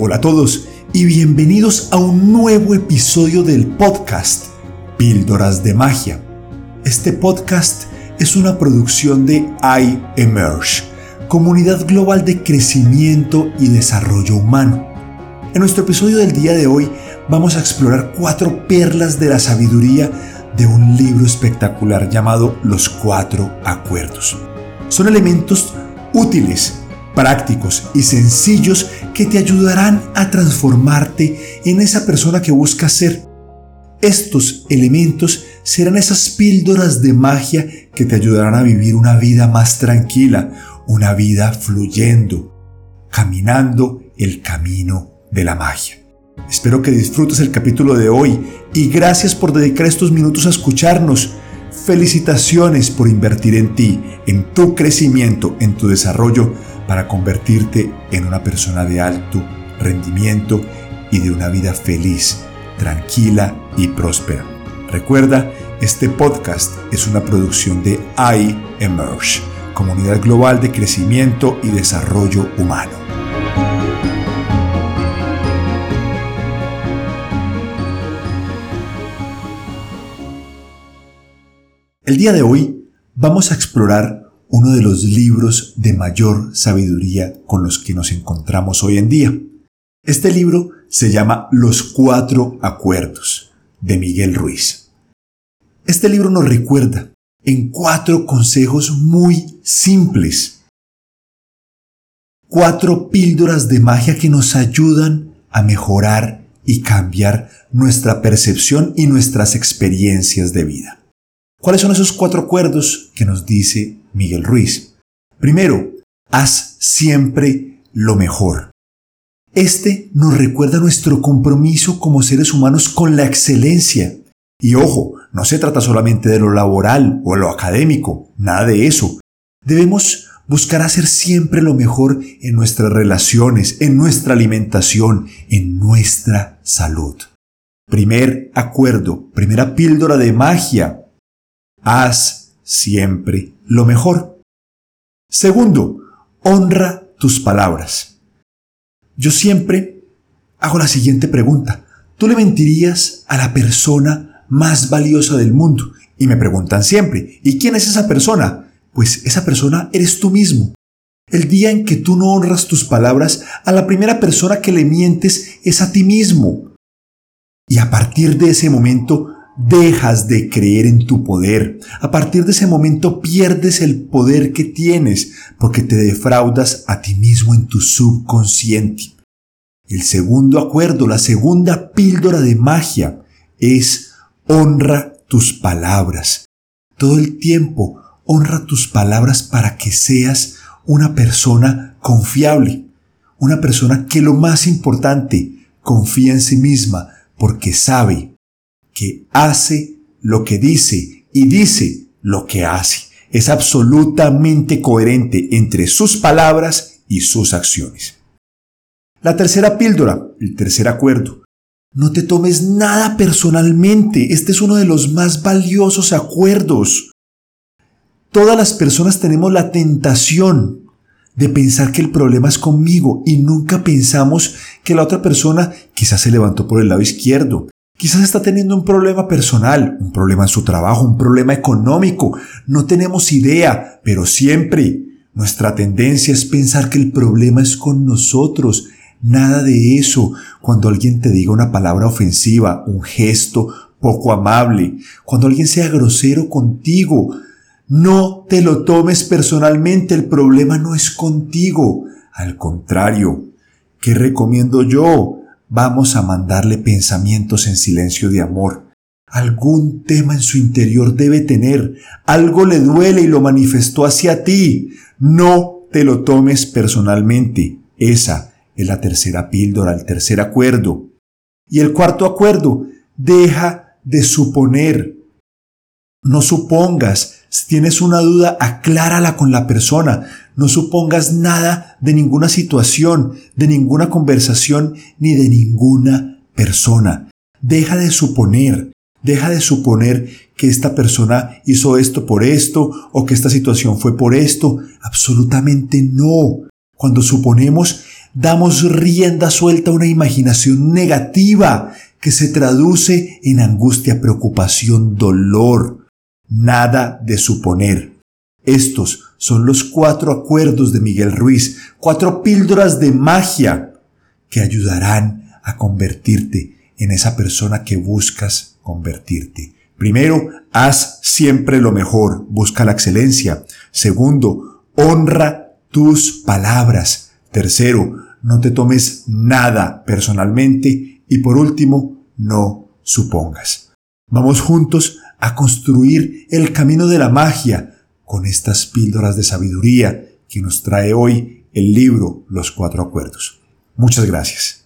Hola a todos y bienvenidos a un nuevo episodio del podcast Píldoras de Magia. Este podcast es una producción de iEmerge, comunidad global de crecimiento y desarrollo humano. En nuestro episodio del día de hoy vamos a explorar cuatro perlas de la sabiduría de un libro espectacular llamado Los Cuatro Acuerdos. Son elementos útiles prácticos y sencillos que te ayudarán a transformarte en esa persona que buscas ser. Estos elementos serán esas píldoras de magia que te ayudarán a vivir una vida más tranquila, una vida fluyendo, caminando el camino de la magia. Espero que disfrutes el capítulo de hoy y gracias por dedicar estos minutos a escucharnos. Felicitaciones por invertir en ti, en tu crecimiento, en tu desarrollo para convertirte en una persona de alto rendimiento y de una vida feliz, tranquila y próspera. Recuerda, este podcast es una producción de iEmerge, comunidad global de crecimiento y desarrollo humano. El día de hoy vamos a explorar uno de los libros de mayor sabiduría con los que nos encontramos hoy en día. Este libro se llama Los Cuatro Acuerdos de Miguel Ruiz. Este libro nos recuerda en cuatro consejos muy simples, cuatro píldoras de magia que nos ayudan a mejorar y cambiar nuestra percepción y nuestras experiencias de vida. ¿Cuáles son esos cuatro acuerdos que nos dice Miguel Ruiz. Primero, haz siempre lo mejor. Este nos recuerda nuestro compromiso como seres humanos con la excelencia. Y ojo, no se trata solamente de lo laboral o lo académico, nada de eso. Debemos buscar hacer siempre lo mejor en nuestras relaciones, en nuestra alimentación, en nuestra salud. Primer acuerdo, primera píldora de magia. Haz siempre lo mejor. Segundo, honra tus palabras. Yo siempre hago la siguiente pregunta. ¿Tú le mentirías a la persona más valiosa del mundo? Y me preguntan siempre, ¿y quién es esa persona? Pues esa persona eres tú mismo. El día en que tú no honras tus palabras, a la primera persona que le mientes es a ti mismo. Y a partir de ese momento dejas de creer en tu poder. A partir de ese momento pierdes el poder que tienes porque te defraudas a ti mismo en tu subconsciente. El segundo acuerdo, la segunda píldora de magia es honra tus palabras. Todo el tiempo honra tus palabras para que seas una persona confiable, una persona que lo más importante confía en sí misma porque sabe que hace lo que dice y dice lo que hace. Es absolutamente coherente entre sus palabras y sus acciones. La tercera píldora, el tercer acuerdo. No te tomes nada personalmente. Este es uno de los más valiosos acuerdos. Todas las personas tenemos la tentación de pensar que el problema es conmigo y nunca pensamos que la otra persona quizás se levantó por el lado izquierdo, Quizás está teniendo un problema personal, un problema en su trabajo, un problema económico. No tenemos idea, pero siempre nuestra tendencia es pensar que el problema es con nosotros. Nada de eso. Cuando alguien te diga una palabra ofensiva, un gesto poco amable, cuando alguien sea grosero contigo, no te lo tomes personalmente. El problema no es contigo. Al contrario, ¿qué recomiendo yo? Vamos a mandarle pensamientos en silencio de amor. Algún tema en su interior debe tener, algo le duele y lo manifestó hacia ti. No te lo tomes personalmente. Esa es la tercera píldora, el tercer acuerdo. Y el cuarto acuerdo, deja de suponer. No supongas, si tienes una duda, aclárala con la persona. No supongas nada de ninguna situación, de ninguna conversación, ni de ninguna persona. Deja de suponer. Deja de suponer que esta persona hizo esto por esto o que esta situación fue por esto. Absolutamente no. Cuando suponemos, damos rienda suelta a una imaginación negativa que se traduce en angustia, preocupación, dolor. Nada de suponer. Estos son los cuatro acuerdos de Miguel Ruiz, cuatro píldoras de magia que ayudarán a convertirte en esa persona que buscas convertirte. Primero, haz siempre lo mejor, busca la excelencia. Segundo, honra tus palabras. Tercero, no te tomes nada personalmente. Y por último, no supongas. Vamos juntos a construir el camino de la magia con estas píldoras de sabiduría que nos trae hoy el libro Los Cuatro Acuerdos. Muchas gracias.